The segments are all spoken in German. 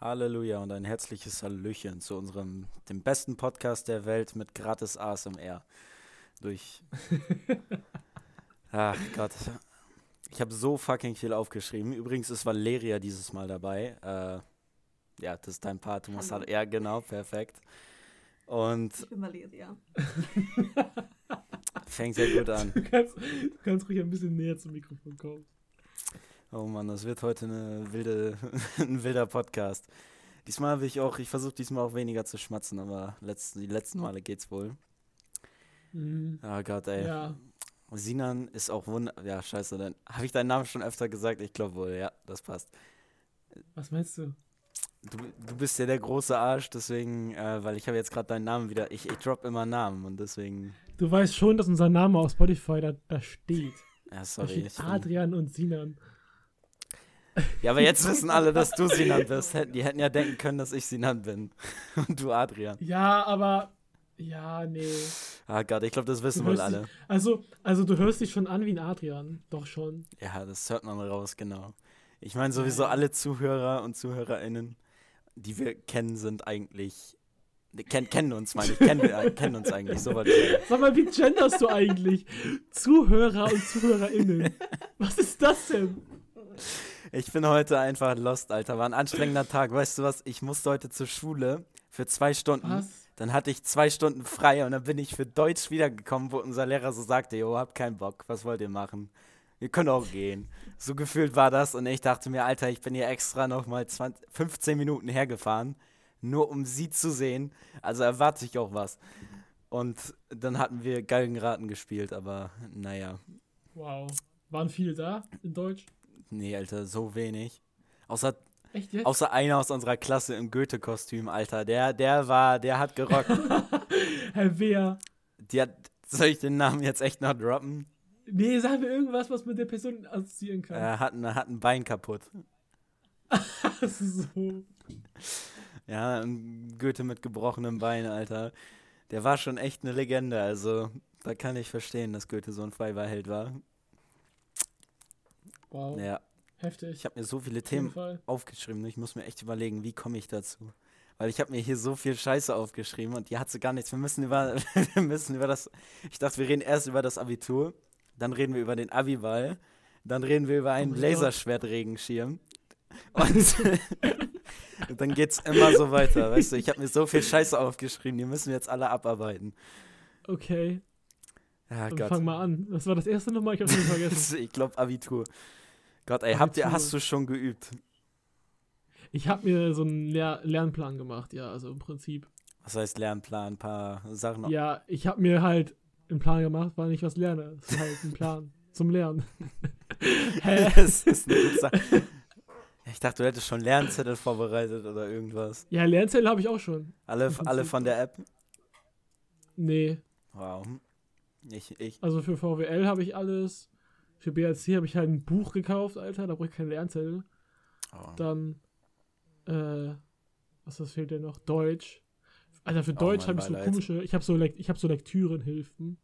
Halleluja und ein herzliches Hallöchen zu unserem, dem besten Podcast der Welt mit gratis ASMR. Durch. Ach Gott. Ich habe so fucking viel aufgeschrieben. Übrigens ist Valeria dieses Mal dabei. Äh, ja, das ist dein Part. Du musst Hallo. halt. Ja, genau, perfekt. Und Ich bin Valeria. fängt sehr gut an. Du kannst, du kannst ruhig ein bisschen näher zum Mikrofon kommen. Oh Mann, das wird heute eine wilde, ein wilder Podcast. Diesmal will ich auch, ich versuche diesmal auch weniger zu schmatzen, aber letzten, die letzten Male geht's wohl. Mhm. Oh Gott, ey. Ja, Sinan ist auch wunder. Ja, scheiße, dann habe ich deinen Namen schon öfter gesagt. Ich glaube wohl, ja, das passt. was meinst du? Du, du bist ja der große Arsch, deswegen, äh, weil ich habe jetzt gerade deinen Namen wieder. Ich, ich drop immer Namen und deswegen. Du weißt schon, dass unser Name auf Spotify da, da steht. Ja, Da sorry. steht Ich bin, Adrian und Sinan. Ja, aber jetzt wissen alle, dass du Sinan bist. Hätten- Die hätten ja denken können, dass ich Sinan bin. Und du Adrian. Ja, aber. Ja, nee. Ah Gott, ich glaube, das wissen wohl alle. dich, also, also, du hörst dich schon an wie ein Adrian. Doch schon. Ja, das hört man raus, genau. Ich meine, sowieso alle Zuhörer und ZuhörerInnen, die wir kennen, sind eigentlich. Die kennen, kennen uns, meine ich. Kennen, wir, kennen uns eigentlich, so. Sag mal, wie genderst du eigentlich? Zuhörer und ZuhörerInnen. Was ist das denn? Ich bin heute einfach lost, Alter. War ein anstrengender Tag. Weißt du was? Ich musste heute zur Schule für zwei Stunden. Was? Dann hatte ich zwei Stunden frei und dann bin ich für Deutsch wiedergekommen, wo unser Lehrer so sagte, jo, hab keinen Bock, was wollt ihr machen? Wir können auch gehen. So gefühlt war das und ich dachte mir, Alter, ich bin hier extra nochmal 15 Minuten hergefahren, nur um sie zu sehen. Also erwarte ich auch was. Und dann hatten wir Galgenraten gespielt, aber naja. Wow. Waren viele da in Deutsch? Nee, Alter, so wenig. Außer? Außer einer aus unserer Klasse im Goethe-Kostüm, Alter. Der, der war, der hat gerockt. Herr Wehr. Die hat, soll ich den Namen jetzt echt noch droppen? Nee, sag mir irgendwas, was mit der Person assoziieren kann. Er hat, ein- hat ein Bein kaputt. So. Ja, ein Goethe mit gebrochenem Bein, Alter. Der war schon echt eine Legende, also da kann ich verstehen, dass Goethe so ein Freiwahlheld war. Wow. Ja, Heftig. ich habe mir so viele Auf Themen aufgeschrieben. Ich muss mir echt überlegen, wie komme ich dazu? Weil ich habe mir hier so viel Scheiße aufgeschrieben und die hat so gar nichts. Wir müssen über, wir müssen über das. Ich dachte, wir reden erst über das Abitur, dann reden wir über den Abiball, dann reden wir über einen Gott. Laserschwertregenschirm. Und dann geht's immer so weiter, weißt du? Ich habe mir so viel Scheiße aufgeschrieben, die müssen wir jetzt alle abarbeiten. Okay, Ja, dann Gott. fang mal an. Was war das erste nochmal? Ich hab's schon vergessen. ich glaube Abitur. Gott, ey, habt ihr, Abitur. hast du schon geübt? Ich habe mir so einen Lehr Lernplan gemacht, ja, also im Prinzip. Was heißt Lernplan? Ein paar Sachen Ja, ich habe mir halt einen Plan gemacht, weil ich was lerne. Das ist halt ein Plan zum Lernen. Hä? Das ist eine gute Sache. Ich dachte, du hättest schon Lernzettel vorbereitet oder irgendwas. Ja, Lernzettel habe ich auch schon. Alle, alle von der App? Nee, Wow. Ich, ich. also für VWL habe ich alles. Für BRC habe ich halt ein Buch gekauft, Alter, da brauche ich keinen Lernzettel. Oh. Dann, äh, was was fehlt denn noch? Deutsch. Alter, für Oh, Deutsch habe ich so komische, ich habe so, ich hab so Lektürenhilfen.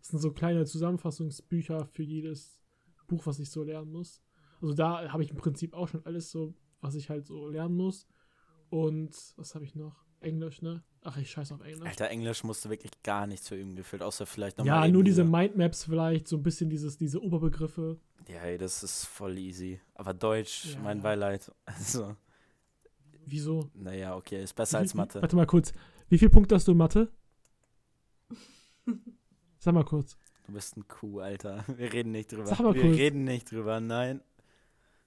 Das sind so kleine Zusammenfassungsbücher für jedes Buch, was ich so lernen muss. Also da habe ich im Prinzip auch schon alles so, was ich halt so lernen muss. Und was habe ich noch? Englisch, ne? Ach, ich scheiße auf Englisch. Alter, Englisch musst du wirklich gar nichts für üben gefühlt, außer vielleicht ja, nochmal. nur diese Mindmaps vielleicht, so ein bisschen dieses, diese Oberbegriffe. Ja, ey, das ist voll easy. Aber Deutsch, Ja. mein Beileid. Also, Wieso? naja, okay, ist besser als Wie- wie- Mathe. Warte mal kurz. Wie viele Punkte hast du in Mathe? Sag mal kurz. Du bist ein Kuh, Alter. Wir reden nicht drüber. Sag mal Wir kurz. reden nicht drüber, nein.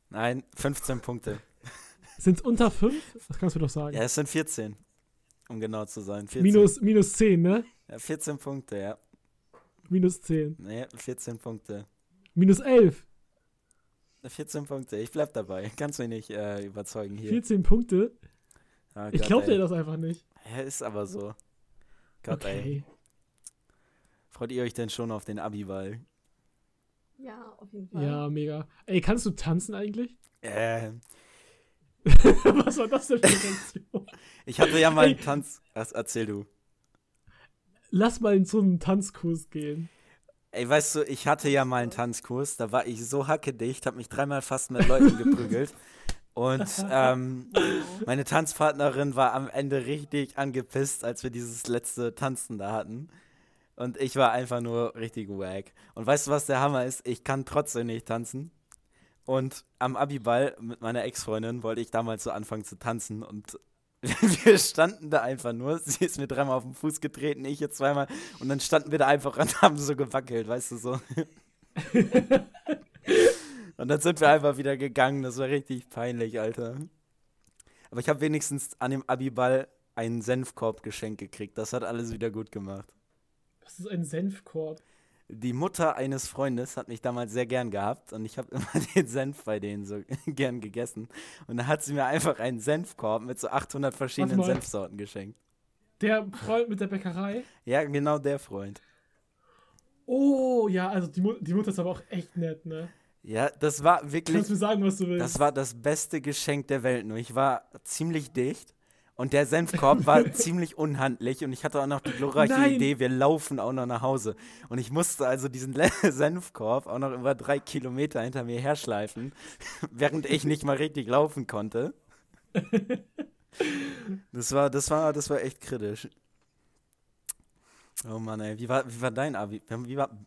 Nein, 15 Punkte. Sind es unter 5? Das kannst du doch sagen. Ja, es sind 14. Um genau zu sein. 14. minus, minus 10, ne? Ja, 14 Punkte, ja. Minus 10. Nee, 14 Punkte. Minus 11. 14 Punkte, ich bleib dabei. Kannst mich nicht äh, überzeugen hier. 14 Punkte. Ich Gott, glaub ey. dir das einfach nicht. Ja, ist aber so. Gott, ey. Okay. Freut ihr euch denn schon auf den Abiball? Ja, auf jeden Fall. Ja, mega. Ey, kannst du tanzen eigentlich? Äh, Was war das denn für eine Reaktion? ich hatte ja mal einen. Tanz. Was, erzähl du. Lass mal in so einen Tanzkurs gehen. Ey, weißt du, ich hatte ja mal einen Tanzkurs, da war ich so hackedicht, hab mich dreimal fast mit Leuten geprügelt. Und ähm, meine Tanzpartnerin war am Ende richtig angepisst, als wir dieses letzte Tanzen da hatten. Und ich war einfach nur richtig wack. Und weißt du, was der Hammer ist? Ich kann trotzdem nicht tanzen. Und am Abiball mit meiner Ex-Freundin wollte ich damals so anfangen zu tanzen. Und wir standen da einfach nur. Sie ist mir dreimal auf den Fuß getreten, ich jetzt zweimal. Und dann standen wir da einfach und haben so gewackelt, weißt du so. und dann sind wir einfach wieder gegangen. Das war richtig peinlich, Alter. Aber ich habe wenigstens an dem Abiball einen Senfkorb geschenkt gekriegt. Das hat alles wieder gut gemacht. Was ist ein Senfkorb? Die Mutter eines Freundes hat mich damals sehr gern gehabt und ich habe immer den Senf bei denen so gern gegessen. Und da hat sie mir einfach einen Senfkorb mit so 800 verschiedenen Senfsorten geschenkt. Der Freund mit der Bäckerei? Ja, genau der Freund. Oh, ja, also die, Mu die Mutter ist aber auch echt nett, ne? Ja, das war wirklich. Kannst du mir sagen, was du willst? Das war das beste Geschenk der Welt. Nur ich war ziemlich dicht und der Senfkorb war ziemlich unhandlich und ich hatte auch noch die glorreiche Nein. Idee, wir laufen auch noch nach Hause. Und ich musste also diesen Senfkorb auch noch über drei Kilometer hinter mir herschleifen, während ich nicht mal richtig laufen konnte. Das war, das war, das war echt kritisch. Oh Mann, ey, wie war, wie war dein Abi? Wie war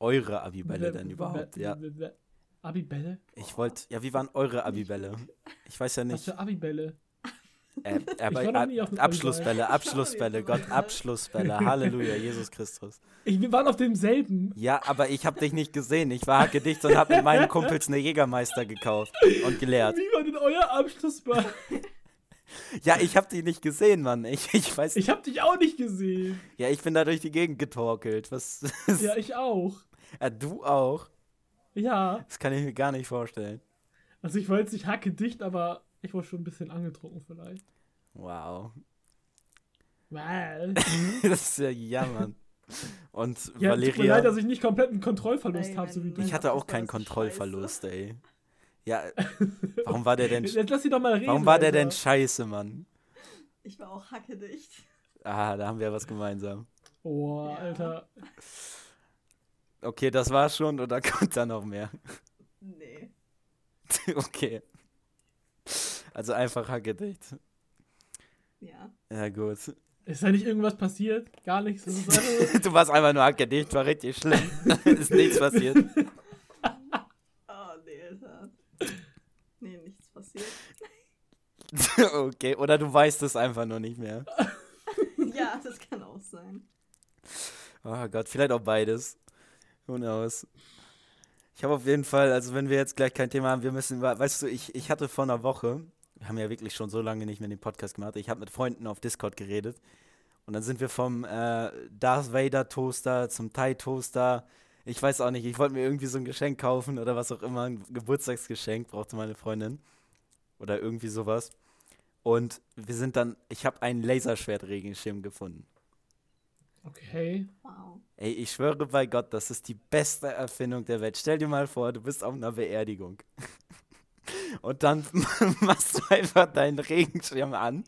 eure Abibälle denn überhaupt? Ja. Abibälle? Ich wollte, ja, wie waren eure Abibälle? Ich weiß ja nicht. Was für Abibälle? Äh, aber Ab Abschlussbälle, Abschlussbälle, Gott, Abschlussbälle, Halleluja, Jesus Christus. Ich, wir waren auf demselben. Ja, aber ich habe dich nicht gesehen. Ich war dicht und habe mit meinen Kumpels eine Jägermeister gekauft und geleert. Wie war denn euer Abschlussball? Ja, ich habe dich nicht gesehen, Mann. Ich, ich weiß. Ich habe dich auch nicht gesehen. Ja, ich bin da durch die Gegend getorkelt. Was? Ja, ich auch. Ja, du auch. Ja. Das kann ich mir gar nicht vorstellen. Also ich war jetzt nicht hacke dicht, aber ich war schon ein bisschen angetrunken vielleicht. Wow. Wow. das ist ja jammern. Und ja, Valeria. Tut mir leid, dass ich nicht komplett einen Kontrollverlust habe, so wie du. Ich hatte auch keinen Kontrollverlust, scheiße. ey. Ja, warum war der denn. Jetzt lass sie doch mal reden. Warum war Alter. der denn scheiße, Mann? Ich war auch hackedicht. Ah, da haben wir was gemeinsam. Oh, ja. Alter. Okay, das war's schon oder kommt da noch mehr? Nee. okay. Also einfach hackedicht. Ja. Ja, gut. Ist da nicht irgendwas passiert? Gar nichts? du warst einfach nur hackedicht, war richtig schlimm. ist nichts passiert. Oh, nee, Alter. Nee, nichts passiert. okay, oder du weißt es einfach nur nicht mehr. ja, das kann auch sein. Oh Gott, vielleicht auch beides. Who knows? Ich habe auf jeden Fall, also wenn wir jetzt gleich kein Thema haben, wir müssen, weißt du, ich, ich hatte vor einer Woche, haben ja wirklich schon so lange nicht mehr den Podcast gemacht, ich habe mit Freunden auf Discord geredet und dann sind wir vom äh, Darth Vader Toaster zum Thai Toaster. Ich weiß auch nicht, ich wollte mir irgendwie so ein Geschenk kaufen oder was auch immer, ein Geburtstagsgeschenk brauchte meine Freundin oder irgendwie sowas. Und wir sind dann, ich habe einen Laserschwert-Regenschirm gefunden. Okay. Wow. Ey, ich schwöre bei Gott, das ist die beste Erfindung der Welt. Stell dir mal vor, du bist auf einer Beerdigung. Und dann machst du einfach deinen Regenschirm an.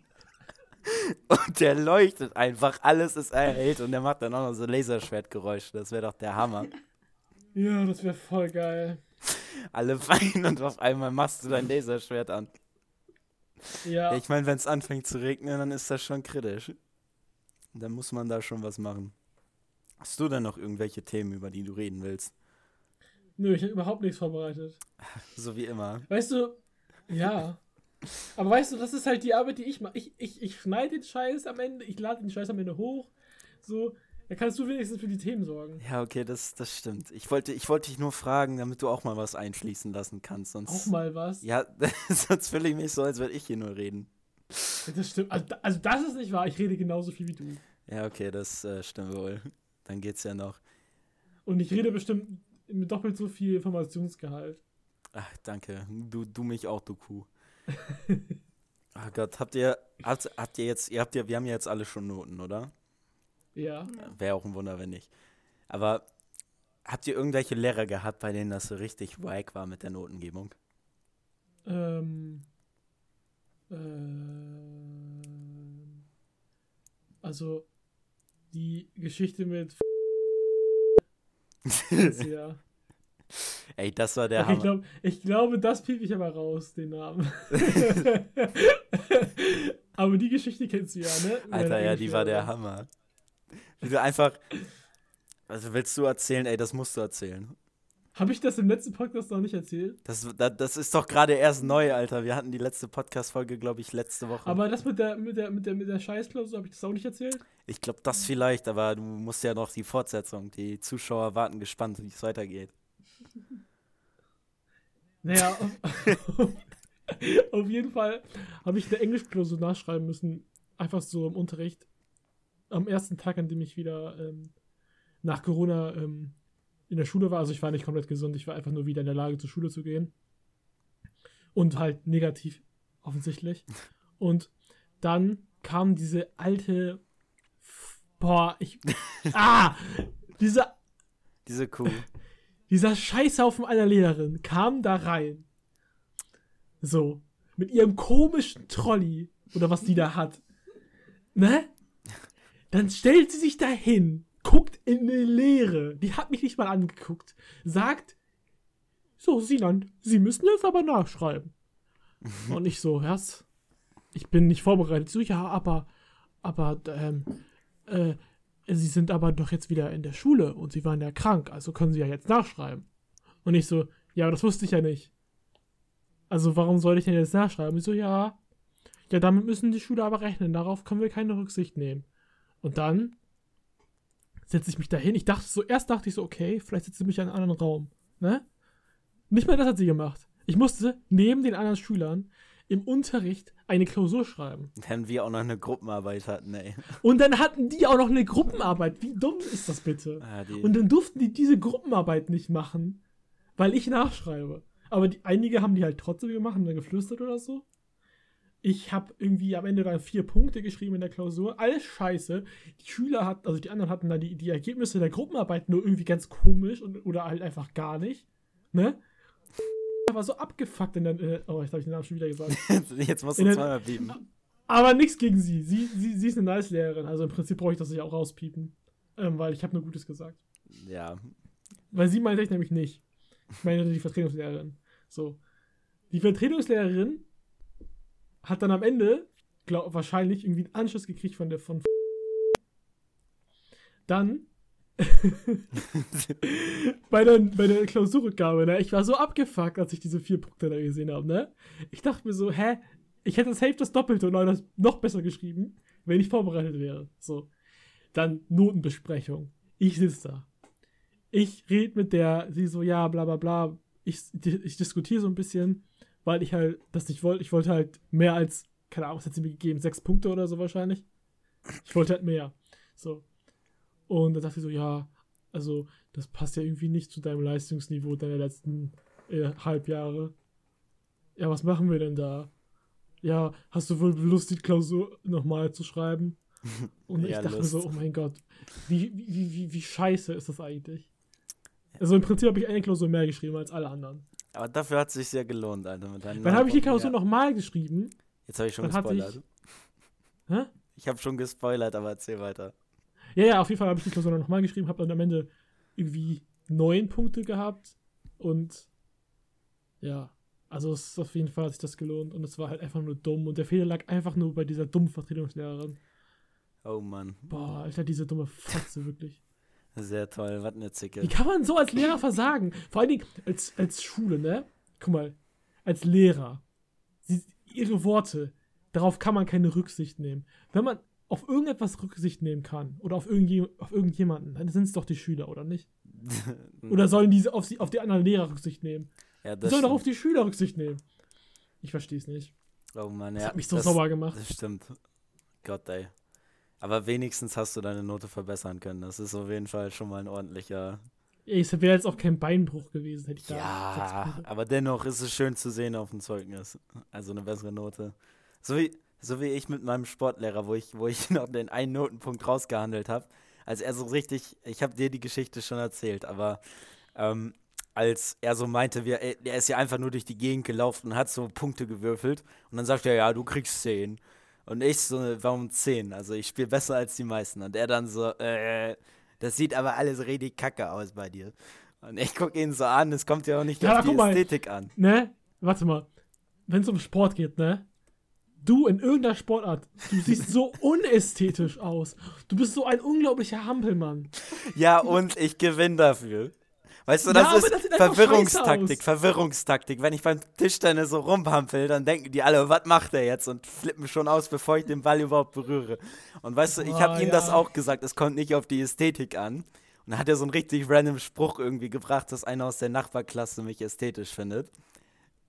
Und der leuchtet einfach, alles ist erhellt und der macht dann auch noch so Laserschwertgeräusche. Das wäre doch der Hammer. Ja, das wäre voll geil. Alle weinen und auf einmal machst du dein Laserschwert an. Ja. ja ich meine, wenn es anfängt zu regnen, dann ist das schon kritisch. Dann muss man da schon was machen. Hast du denn noch irgendwelche Themen, über die du reden willst? Nö, ich habe überhaupt nichts vorbereitet. So wie immer. Weißt du, ja. Aber weißt du, das ist halt die Arbeit, die ich mache. Ich, ich, ich schneide den Scheiß am Ende, ich lade den Scheiß am Ende hoch. So, da kannst du wenigstens für die Themen sorgen. Ja, okay, das, das stimmt. Ich wollte, ich wollte dich nur fragen, damit du auch mal was einfließen lassen kannst. Sonst, auch mal was? Ja, sonst fühle ich mich so, als würde ich hier nur reden. Das stimmt. Also, also, das ist nicht wahr. Ich rede genauso viel wie du. Ja, okay, das äh, stimmt wohl. Dann geht's ja noch. Und ich rede bestimmt mit doppelt so viel Informationsgehalt. Ach, danke. Du, du mich auch, du Kuh. Ach Gott, habt ihr, habt, habt ihr jetzt, ihr habt ja, wir haben ja jetzt alle schon Noten, oder? Ja. Wäre auch ein Wunder, wenn nicht. Aber habt ihr irgendwelche Lehrer gehabt, bei denen das so richtig wack war mit der Notengebung? Ähm. Ähm. Also, die Geschichte mit. Ey, das war der ich, Hammer. glaub, ich glaube, das piep ich aber raus, den Namen. aber die Geschichte kennst du ja, ne? Alter, ja, die war der Englischlehrerin. Hammer. Wie du einfach. Also willst du erzählen? Ey, das musst du erzählen. Hab ich das im letzten Podcast noch nicht erzählt? Das, das, das ist doch gerade erst neu, Alter. Wir hatten die letzte Podcast-Folge, glaube ich, letzte Woche. Aber das mit der, mit der, mit der, mit der Scheißklausur, habe ich das auch nicht erzählt? ich glaube, das vielleicht, aber du musst ja noch die Fortsetzung. Die Zuschauer warten gespannt, wie es weitergeht. Naja, auf, auf jeden Fall habe ich eine Englischklausur nachschreiben müssen. Einfach so im Unterricht. Am ersten Tag, an dem ich wieder ähm, nach Corona ähm, in der Schule war. Also ich war nicht komplett gesund, ich war einfach nur wieder in der Lage, zur Schule zu gehen. Und halt negativ, offensichtlich. Und dann kam diese alte. Boah, ich. Ah! Diese Diese Kuh. dieser Scheißhaufen einer Lehrerin kam da rein. So. Mit ihrem komischen Trolley. Oder was die da hat. Ne? Dann stellt sie sich da hin, guckt in eine Leere. Die hat mich nicht mal angeguckt. Sagt, so, Sinan, Sie müssen jetzt aber nachschreiben. Und ich so, was? Ich bin nicht vorbereitet. So, ja, aber, aber, ähm, äh, Sie sind aber doch jetzt wieder in der Schule und Sie waren ja krank, also können Sie ja jetzt nachschreiben. Und ich so, ja, aber das wusste ich ja nicht. Also warum soll ich denn jetzt nachschreiben? Ich so, ja, ja, damit müssen die Schüler aber rechnen, darauf können wir keine Rücksicht nehmen. Und dann setze ich mich dahin. Ich dachte so, erst dachte ich so, okay, vielleicht setze ich mich in einen anderen Raum. Ne? Nicht mal das hat sie gemacht. Ich musste neben den anderen Schülern im Unterricht eine Klausur schreiben. Wenn wir auch noch eine Gruppenarbeit hatten, ey. Und dann hatten die auch noch eine Gruppenarbeit. Wie dumm ist das bitte? Die, Und dann durften die diese Gruppenarbeit nicht machen, weil ich nachschreibe. Aber die, einige haben die halt trotzdem gemacht und dann geflüstert oder so. Ich habe irgendwie am Ende dann vier Punkte geschrieben in der Klausur. Alles scheiße. Die Schüler hatten, also die anderen hatten dann die, die Ergebnisse der Gruppenarbeit nur irgendwie ganz komisch und, oder halt einfach gar nicht. Ne? War so abgefuckt in der. äh, Oh, jetzt habe ich den Namen schon wieder gesagt. jetzt musst du zweimal bieben. Aber nichts gegen sie. Sie, sie. sie ist eine nice Lehrerin. Also im Prinzip brauche ich das nicht auch rauspiepen. Ähm, weil ich habe nur Gutes gesagt. Ja. Weil sie meinte ich nämlich nicht. Ich meine die Vertretungslehrerin. So. Die Vertretungslehrerin hat dann am Ende, glaub, wahrscheinlich irgendwie einen Anschluss gekriegt von der von Dann bei, der, bei der Klausurrückgabe, ne? Ich war so abgefuckt, als ich diese vier Punkte da gesehen habe, ne? Ich dachte mir so, hä? Ich hätte safe das Doppelte oder das noch besser geschrieben, wenn ich vorbereitet wäre. So. Dann Notenbesprechung. Ich sitze da. Ich rede mit der, sie so, ja, bla bla bla. Ich, ich diskutiere so ein bisschen, weil ich halt das nicht wollte. Ich wollte halt mehr als, keine Ahnung, was hat sie mir gegeben? Sechs Punkte oder so wahrscheinlich. Ich wollte halt mehr. So. Und dann sagt sie so, ja, also das passt ja irgendwie nicht zu deinem Leistungsniveau deiner letzten äh, Halbjahre. Ja, was machen wir denn da? Ja, hast du wohl Lust, die Klausur nochmal zu schreiben? Und ich Ja, dachte mir so, oh mein Gott, wie, wie, wie, wie scheiße ist das eigentlich? Also im Prinzip habe ich eine Klausur mehr geschrieben als alle anderen. Aber dafür hat es sich sehr gelohnt, Alter. Mit Dann habe ich die. Klausur ja. nochmal geschrieben. Jetzt habe ich schon dann gespoilert. ich- Hä? Ich habe schon gespoilert, aber erzähl weiter. Ja, ja, auf jeden Fall habe ich die Klausur dann nochmal geschrieben, habe dann am Ende irgendwie neun Punkte gehabt und ja, also es ist auf jeden Fall hat sich das gelohnt und es war halt einfach nur dumm und der Fehler lag einfach nur bei dieser dummen Vertretungslehrerin. Oh Mann. Boah, Alter, diese dumme Fotze, wirklich. Sehr toll. Was eine Zicke. Wie kann man so als Lehrer versagen? Vor allen Dingen als, als Schule, ne? Guck mal, als Lehrer. Sie, ihre Worte, darauf kann man keine Rücksicht nehmen. Wenn man auf irgendetwas Rücksicht nehmen kann oder auf, irgendje, auf irgendjemanden, dann sind es doch die Schüler, oder nicht? Oder sollen diese auf, sie, auf die anderen Lehrer Rücksicht nehmen? ja, Die das sollen doch auf die Schüler Rücksicht nehmen. Ich verstehe es nicht. Oh Mann, Das ja. hat mich so das, sauer gemacht. Das stimmt. Gott, ey. Aber wenigstens hast du deine Note verbessern können. Das ist auf jeden Fall schon mal ein ordentlicher. Es wäre jetzt auch kein Beinbruch gewesen, hätte ich da. Ja, aber dennoch ist es schön zu sehen auf dem Zeugnis. Also eine bessere Note. So wie, so wie ich mit meinem Sportlehrer, wo ich, wo ich noch den einen Notenpunkt rausgehandelt habe. Als er so richtig, ich habe dir die Geschichte schon erzählt, aber ähm, als er so meinte, wir, er er ist ja einfach nur durch die Gegend gelaufen und hat so Punkte gewürfelt. Und dann sagt er, ja, du kriegst 10. Und ich so, warum 10? Also ich spiele besser als die meisten. Und er dann so, äh, das sieht aber alles richtig kacke aus bei dir. Und ich gucke ihn so an, es kommt ja auch nicht Ja, auf die mal. Ästhetik an. Ne? Warte mal. Wenn es um Sport geht, ne? Du in irgendeiner Sportart, du siehst so unästhetisch aus. Du bist so ein unglaublicher Hampelmann. Ja, und ich gewinne dafür. Weißt du, Ja, das aber ist das Verwirrungstaktik. Verwirrungstaktik. Wenn ich beim Tischtennis so rumhampel, dann denken die alle, was macht er jetzt? Und flippen schon aus, bevor ich den Ball überhaupt berühre. Und weißt du, ich habe Boah, ihm das ja. auch gesagt, es kommt nicht auf die Ästhetik an. Und dann hat er so einen richtig random Spruch irgendwie gebracht, dass einer aus der Nachbarklasse mich ästhetisch findet.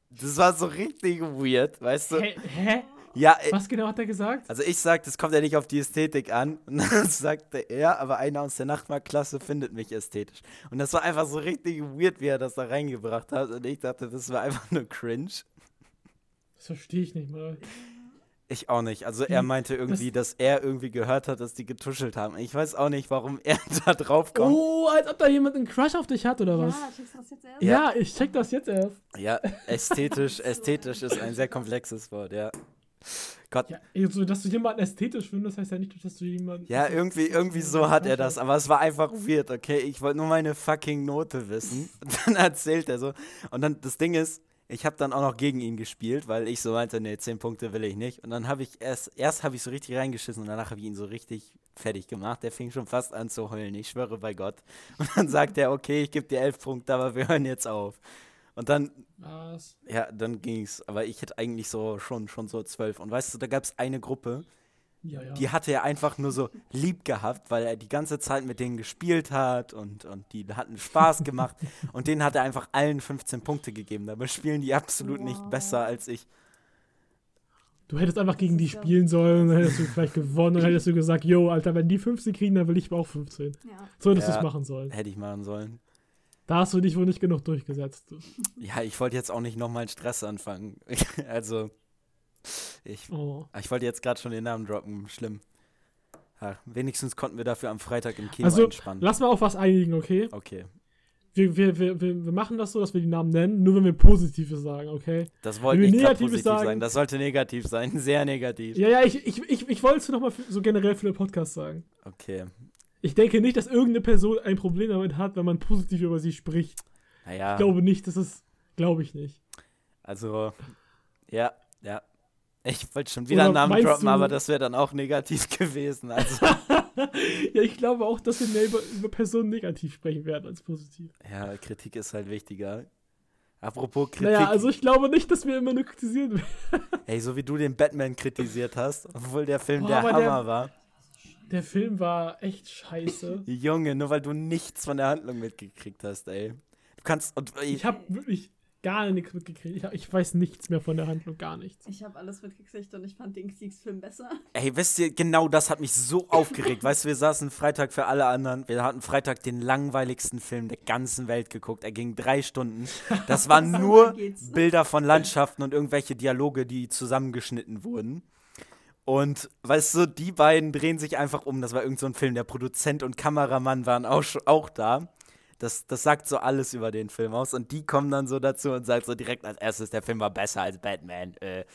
Das war so richtig weird, weißt du? Hä? Hä? Ja, äh, Was genau hat er gesagt? also ich sagte, es kommt ja nicht auf die Ästhetik an. Und dann sagte er, aber einer aus der Nachbarklasse findet mich ästhetisch. Und das war einfach so richtig weird, wie er das da reingebracht hat. Und ich dachte, das war einfach nur cringe. Das verstehe ich nicht mal. Ich auch nicht. Also er Wie? meinte irgendwie, dass er irgendwie gehört hat, dass die getuschelt haben. Ich weiß auch nicht, warum er da drauf kommt. Oh, als ob da jemand einen Crush auf dich hat oder was? Ja, checkst du das jetzt erst? Ja, ich check das jetzt erst. Ja, ästhetisch, ästhetisch ist ein sehr komplexes Wort, ja. Gott, Ja, also, dass du jemanden ästhetisch findest, heißt ja nicht, dass du jemanden. Ja, irgendwie, irgendwie so hat er das, aber es war einfach weird, okay? Ich wollte nur meine fucking Note wissen. Und dann erzählt er so. Und dann, das Ding ist, ich habe dann auch noch gegen ihn gespielt, weil ich so meinte, nee, 10 Punkte will ich nicht. Und dann habe ich erst, erst habe ich so richtig reingeschissen und danach habe ich ihn so richtig fertig gemacht. Der fing schon fast an zu heulen, ich schwöre bei Gott. Und dann sagt er, okay, ich gebe dir 11 Punkte, aber wir hören jetzt auf. Und dann Was? ja, dann ging's. Aber ich hätte eigentlich so schon, schon so zwölf. Und weißt du, da gab es eine Gruppe, Ja, ja. die hatte er einfach nur so lieb gehabt, weil er die ganze Zeit mit denen gespielt hat und, und die hatten Spaß gemacht. und denen hat er einfach allen 15 Punkte gegeben. Dabei spielen die absolut nicht Wow. besser als ich. Du hättest einfach gegen die spielen sollen, dann hättest du vielleicht gewonnen und dann hättest du gesagt, yo, Alter, wenn die 15 kriegen, dann will ich auch 15. Ja. So hättest du Ja. es machen sollen. Hätte ich machen sollen. Da hast du dich wohl nicht genug durchgesetzt. Du. Ja, ich wollte jetzt auch nicht nochmal Stress anfangen. also, ich, Oh. ich wollte jetzt gerade schon den Namen droppen. Schlimm. Ja, wenigstens konnten wir dafür am Freitag im Kino Also, entspannen. lass mal auf was einigen, okay? Okay, Wir, wir, wir, wir machen das so, dass wir die Namen nennen, nur wenn wir Positives sagen, okay? das wollte nicht grad Negatives sagen- sein. Das sollte negativ sein. Sehr negativ. Ja, ja, ich, ich, ich, ich wollte es nochmal so generell für den Podcast sagen. Okay. Ich denke nicht, dass irgendeine Person ein Problem damit hat, wenn man positiv über sie spricht. Naja. Ich glaube nicht, das ist, glaube ich nicht. Also, ja, ja. Ich wollte schon wieder Oder einen Namen droppen, aber das wäre dann auch negativ gewesen. Also, ja, ich glaube auch, dass wir mehr über, über Personen negativ sprechen werden als positiv. ja, Kritik ist halt wichtiger. Apropos Kritik. Naja, also ich glaube nicht, dass wir immer nur kritisieren werden. Ey, so wie du den Batman kritisiert hast, obwohl der Film Boah, der Hammer der- war. Der Film war echt scheiße. Junge, nur weil du nichts von der Handlung mitgekriegt hast, ey. Du kannst. Und, ey, Ich habe wirklich gar nichts mitgekriegt. Ich, hab, ich weiß nichts mehr von der Handlung, gar nichts. Ich habe alles mitgekriegt und ich fand den Kriegsfilm besser. Ey, wisst ihr, genau das hat mich so aufgeregt. Weißt du, wir saßen Freitag für alle anderen. Wir hatten Freitag den langweiligsten Film der ganzen Welt geguckt. Er ging drei Stunden. Das waren nur. Bilder von Landschaften und irgendwelche Dialoge, die zusammengeschnitten wurden. Und weißt du, die beiden drehen sich einfach um. Das war irgend so ein Film. Der Produzent und Kameramann waren auch, schon- auch da. Das, das sagt so alles über den Film aus. Und die kommen dann so dazu und sagen so direkt als erstes, der Film war besser als Batman. Äh,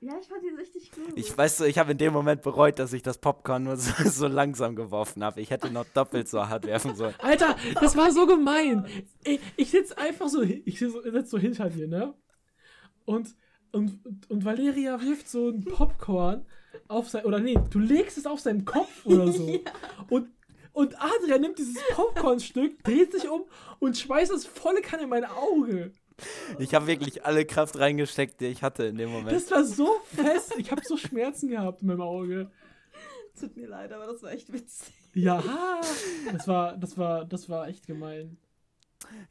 Ja, ich fand ihn richtig gut. ich weiß so, ich habe in dem Moment bereut, dass ich das Popcorn nur so, so langsam geworfen habe. Ich hätte noch doppelt so hart werfen sollen. Alter, das war so gemein. Ich, ich sitze einfach so, ich sitze sitz so hinter dir, ne? Und, und, und Valeria wirft so ein Popcorn auf sein, oder nee, du legst es auf seinen Kopf oder so. Und, und Adrian nimmt dieses Popcornstück, dreht sich um und schmeißt es volle Kanne in mein Auge. Ich habe wirklich alle Kraft reingesteckt, die ich hatte in dem Moment. Das war so fest. Ich habe so Schmerzen gehabt in meinem Auge. Tut mir leid, aber das war echt witzig. Ja, das war, das war, das war echt gemein.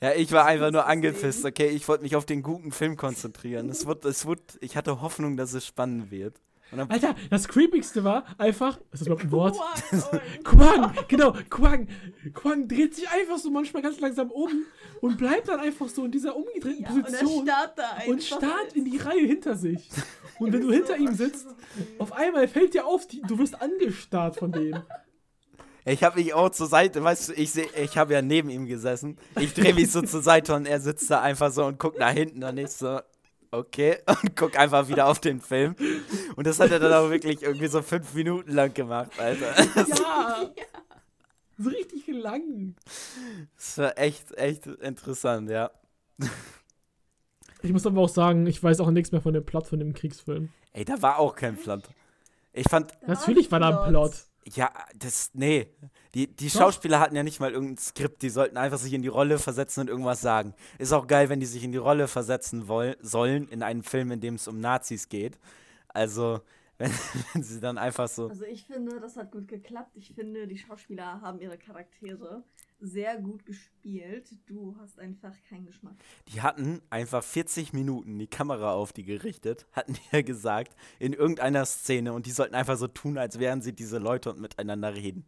Ja, ich war einfach nur angepisst, okay? Ich wollte mich auf den guten Film konzentrieren. Es wird, es wird, ich hatte Hoffnung, dass es spannend wird. Und dann, Alter, das creepigste war einfach, ist das überhaupt ein Wort? Quang, genau, Quang. Quang dreht sich einfach so manchmal ganz langsam um und bleibt dann einfach so in dieser umgedrehten ja, und er Position starrt da einfach. und starrt in die Reihe hinter sich. Und wenn du hinter ihm sitzt, auf einmal fällt dir auf, die, du wirst angestarrt von dem. ich habe mich auch zur Seite, weißt du, ich sehe, ich habe ja neben ihm gesessen. Ich drehe mich so zur Seite und er sitzt da einfach so und guckt nach hinten und ich so, okay, und guck einfach wieder auf den Film. Und das hat er dann auch wirklich irgendwie so fünf Minuten lang gemacht, Alter. Ja. So richtig lang. Das war echt, echt interessant, ja. Ich muss aber auch sagen, ich weiß auch nichts mehr von dem Plot von dem Kriegsfilm. Ey, da war auch kein Plot. Ich fand, Natürlich war da ein Plot. Ja, das, nee. Die, die Doch. Schauspieler hatten ja nicht mal irgendein Skript, die sollten einfach sich in die Rolle versetzen und irgendwas sagen. Ist auch geil, wenn die sich in die Rolle versetzen woll sollen, in einem Film, in dem es um Nazis geht. Also, wenn, wenn sie dann einfach so. Also ich finde, das hat gut geklappt. Ich finde, die Schauspieler haben ihre Charaktere sehr gut gespielt. Du hast einfach keinen Geschmack. Die hatten einfach 40 Minuten die Kamera auf die gerichtet, hatten die ja gesagt, in irgendeiner Szene und die sollten einfach so tun, als wären sie diese Leute und miteinander reden.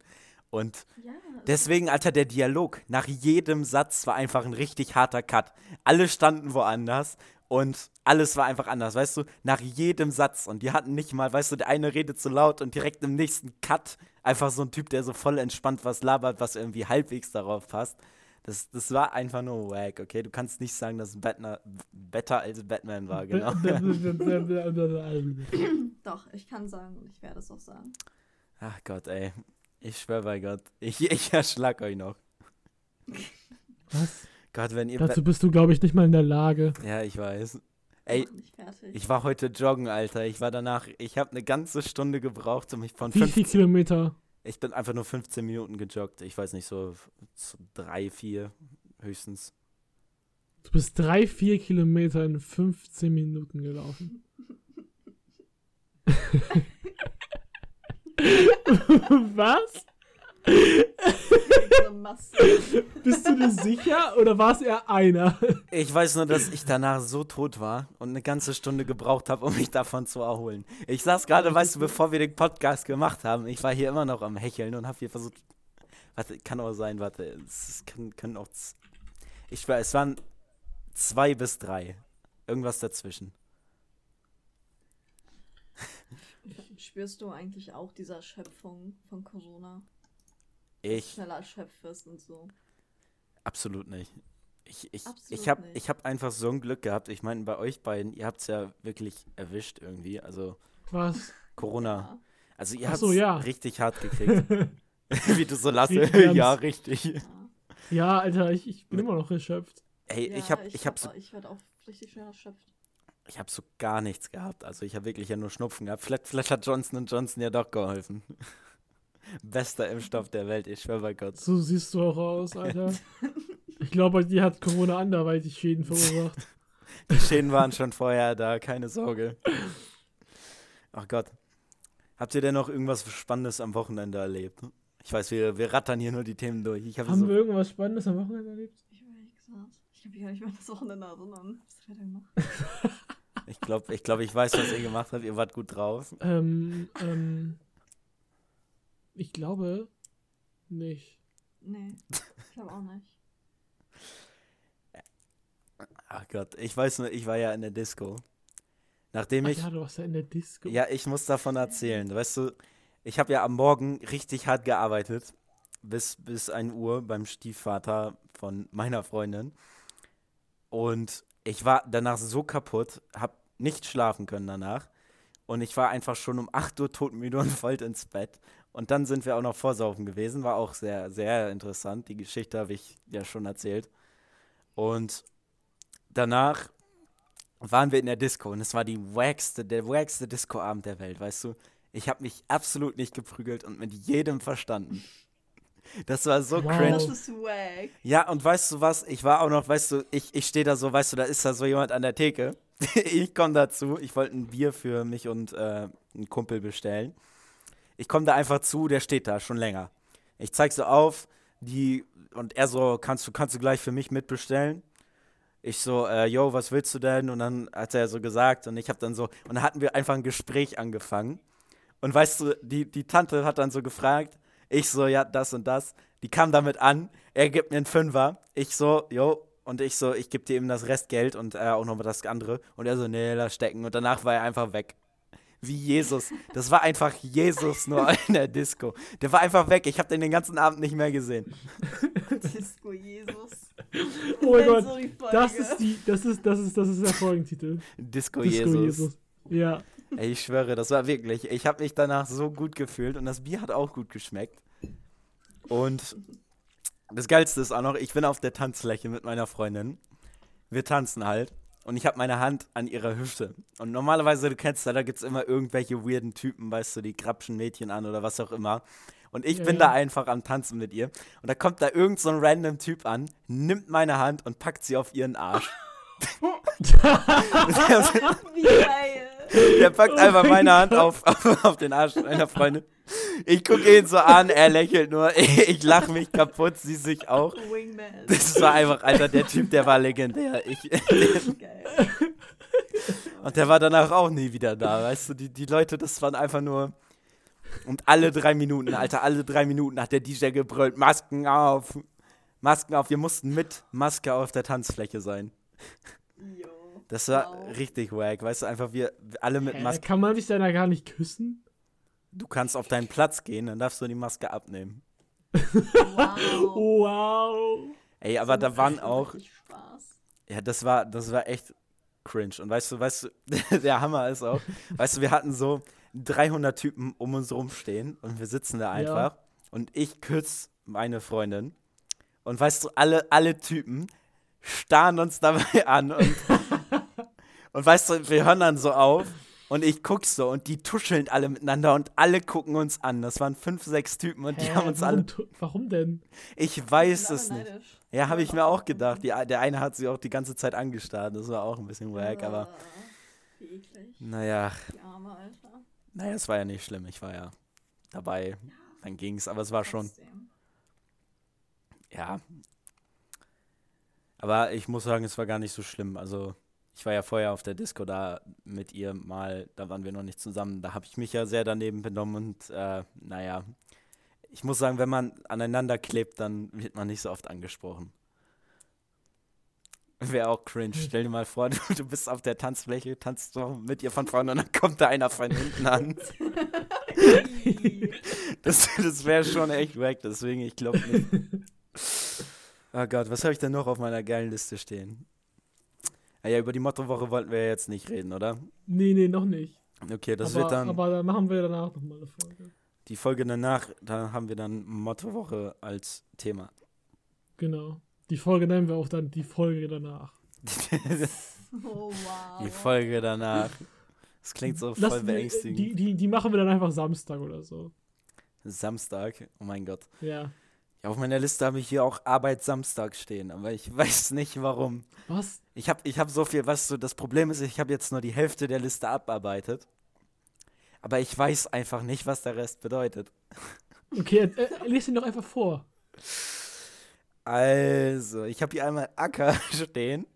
Und Ja. deswegen, Alter, der Dialog nach jedem Satz war einfach ein richtig harter Cut. Alle standen woanders und alles war einfach anders, weißt du, nach jedem Satz. Und die hatten nicht mal, weißt du, der eine redet so laut und direkt im nächsten Cut einfach so ein Typ, der so voll entspannt was labert, was irgendwie halbwegs darauf passt. Das, das war einfach nur wack, okay? Du kannst nicht sagen, dass es Batman, better als Batman war, genau. Doch, ich kann sagen und ich werde es auch sagen. Ach Gott, ey. Ich schwör bei Gott. Ich, ich erschlag euch noch. Was? Gott, wenn ihr. Dazu bist du, glaube ich, nicht mal in der Lage. Ja, ich weiß. Ey, ich war heute joggen, Alter. Ich war danach. Ich habe eine ganze Stunde gebraucht, um mich von Wie 15. viele Kilometer? Ich bin einfach nur 15 Minuten gejoggt. Ich weiß nicht, so, so drei, vier höchstens. Du bist drei, vier Kilometer in 15 Minuten gelaufen. Was? Bist du dir sicher oder war es eher einer? Ich weiß nur, dass ich danach so tot war und eine ganze Stunde gebraucht habe, um mich davon zu erholen. Ich saß gerade, weißt du, bevor wir den Podcast gemacht haben, ich war hier immer noch am Hecheln und habe hier versucht. Warte, kann auch sein, warte. Es kann, können auch. Ich schwör, es waren zwei bis drei. Irgendwas dazwischen. Spürst du eigentlich auch diese Erschöpfung von Corona? Ich Schneller erschöpft wirst und so. absolut nicht. Ich, ich, Absolut ich habe ich hab einfach so ein Glück gehabt. Ich meine, bei euch beiden, ihr habt es ja wirklich erwischt irgendwie. Also Was? Corona. Also ihr habt so, es ja. richtig hart gekriegt. Wie du so lasse. Ernst. ja, richtig. Ja. Ja, Alter, ich, ich bin immer noch erschöpft. Ey, Ja, ich habe ich hab so, ich werde auch richtig schnell erschöpft. ich hab so gar nichts gehabt. Also ich habe wirklich ja nur Schnupfen gehabt. Vielleicht, vielleicht hat Johnson Johnson ja doch geholfen. Bester Impfstoff der Welt, ich schwör bei Gott. So siehst du auch aus, Alter. Ich glaube, dir hat Corona anderweitig Schäden verursacht. Die Schäden waren schon vorher da, keine Sorge. Ach Gott. Habt ihr denn noch irgendwas Spannendes am Wochenende erlebt? Ich weiß, wir, wir rattern hier nur die Themen durch. Ich habe Haben so, wir irgendwas Spannendes am Wochenende erlebt? Ich habe ehrlich gesagt, ich kann mich gar nicht mehr das Wochenende erinnern. Was hat er gemacht? ich glaube, ich, glaub, ich weiß, was ihr gemacht habt. Ihr wart gut drauf. Ähm, ähm. Ich glaube nicht. Nee, ich glaube auch nicht. Ach Gott, ich weiß nur, ich war ja in der Disco. Nachdem Ach ich. ja, du warst ja in der Disco. Ja, ich muss davon erzählen. Weißt du, ich habe ja am Morgen richtig hart gearbeitet. Bis, bis 1 Uhr beim Stiefvater von meiner Freundin. Und ich war danach so kaputt, habe nicht schlafen können danach. Und ich war einfach schon um 8 Uhr todmüde und wollte ins Bett. Und dann sind wir auch noch vorsaufen gewesen. War auch sehr, sehr interessant. Die Geschichte habe ich ja schon erzählt. Und danach waren wir in der Disco und es war die wackste, der wackste Discoabend der Welt, weißt du? Ich habe mich absolut nicht geprügelt und mit jedem verstanden. Das war so Wow. cringe. Das ist wack. Ja, und weißt du was? Ich war auch noch, weißt du, ich, ich stehe da so, weißt du, da ist da so jemand an der Theke. ich komme dazu. Ich wollte ein Bier für mich und äh, einen Kumpel bestellen. Ich komme da einfach zu, der steht da schon länger. Ich zeig so auf, die, und er so, kannst du, kannst du gleich für mich mitbestellen? Ich so, äh, yo, was willst du denn? Und dann hat er so gesagt und ich habe dann so, und dann hatten wir einfach ein Gespräch angefangen. Und weißt du, die, die Tante hat dann so gefragt, ich so, ja, das und das. Die kam damit an, er gibt mir einen Fünfer. Ich so, yo, und ich so, ich gebe dir eben das Restgeld und äh, auch nochmal das andere. Und er so, nee, lass stecken. Und danach war er einfach weg. Wie Jesus. Das war einfach Jesus nur in der Disco. Der war einfach weg. Ich habe den den ganzen Abend nicht mehr gesehen. Disco Jesus. Oh mein Gott. Das ist die, das ist, das ist, das ist der Folgentitel. Disco, Disco Jesus. Jesus. Ja. Ey, ich schwöre, das war wirklich. Ich habe mich danach so gut gefühlt und das Bier hat auch gut geschmeckt. Und das Geilste ist auch noch, ich bin auf der Tanzfläche mit meiner Freundin. Wir tanzen halt. Und ich habe meine Hand an ihrer Hüfte. Und normalerweise, du kennst ja, da gibt es immer irgendwelche weirden Typen, weißt du, die krapschen Mädchen an oder was auch immer. Und ich Ja, bin ja. da einfach am Tanzen mit ihr. Und da kommt da irgend so ein random Typ an, nimmt meine Hand und packt sie auf ihren Arsch. Wie geil. Der packt Oh einfach mein meine Hand auf, auf, auf den Arsch meiner Freundin. Ich gucke ihn so an, er lächelt nur. Ich lache mich kaputt, sie sich auch. Das war einfach, Alter, der Typ, der war legendär. Ich, und der war danach auch nie wieder da, weißt du? Die, die Leute, das waren einfach nur. Und alle drei Minuten, Alter, alle drei Minuten hat der DJ gebrüllt: Masken auf! Masken auf! Wir mussten mit Maske auf der Tanzfläche sein. Jo. Das war Wow. richtig wack, weißt du? Einfach wir alle mit Hä, Maske. kann man sich dann da gar nicht küssen? Du kannst auf deinen Platz gehen, dann darfst du die Maske abnehmen. Wow. Wow. Ey, aber da waren auch. Ja, das war, das war echt cringe. Und weißt du, weißt du, der Hammer ist auch, weißt du, wir hatten so 300 Typen um uns rumstehen und wir sitzen da einfach und ich küsse meine Freundin und weißt du, alle, alle Typen starren uns dabei an und, und weißt du, wir hören dann so auf und ich guck so und die tuscheln alle miteinander und alle gucken uns an. Das waren fünf, sechs Typen und die Hä, haben uns warum, alle. warum denn? Ich weiß es nicht. neidisch. Ja, habe ich mir auch gedacht. Die, der eine hat sie auch die ganze Zeit angestarrt. Das war auch ein bisschen wack, aber Wie eklig. naja, Die arme Alter. naja, es war ja nicht schlimm. Ich war ja dabei. Dann ging's, aber es war schon, ja. Aber ich muss sagen, es war gar nicht so schlimm. Also, ich war ja vorher auf der Disco da mit ihr mal, da waren wir noch nicht zusammen. Da habe ich mich ja sehr daneben benommen und äh, naja, ich muss sagen, wenn man aneinander klebt, dann wird man nicht so oft angesprochen. Wäre auch cringe. Stell dir mal vor, du, du bist auf der Tanzfläche, tanzt so mit ihr von vorne und dann kommt da einer von hinten an. Das, das wäre schon echt wack, deswegen ich glaube nicht. Oh Gott, was habe ich denn noch auf meiner geilen Liste stehen? Ah ja, über die Mottowoche wollten wir ja jetzt nicht reden, oder? Nee, nee, noch nicht. Okay, das aber, wird dann aber da machen wir danach nochmal eine Folge. die Folge danach, da haben wir dann Mottowoche als Thema. Genau. Die Folge nennen wir auch dann die Folge danach. Oh, wow. die Folge danach. Das klingt so voll Lass die, beängstigend. die, die, die machen wir dann einfach Samstag oder so. Samstag, oh mein Gott. Ja. Ja, auf meiner Liste habe ich hier auch Arbeit Samstag stehen, aber ich weiß nicht warum. Was? Ich habe ich hab so viel, was so das Problem ist, ich habe jetzt nur die Hälfte der Liste abarbeitet. Aber ich weiß einfach nicht, was der Rest bedeutet. Okay, äh, lese ihn doch einfach vor. Also, ich habe hier einmal Acker stehen.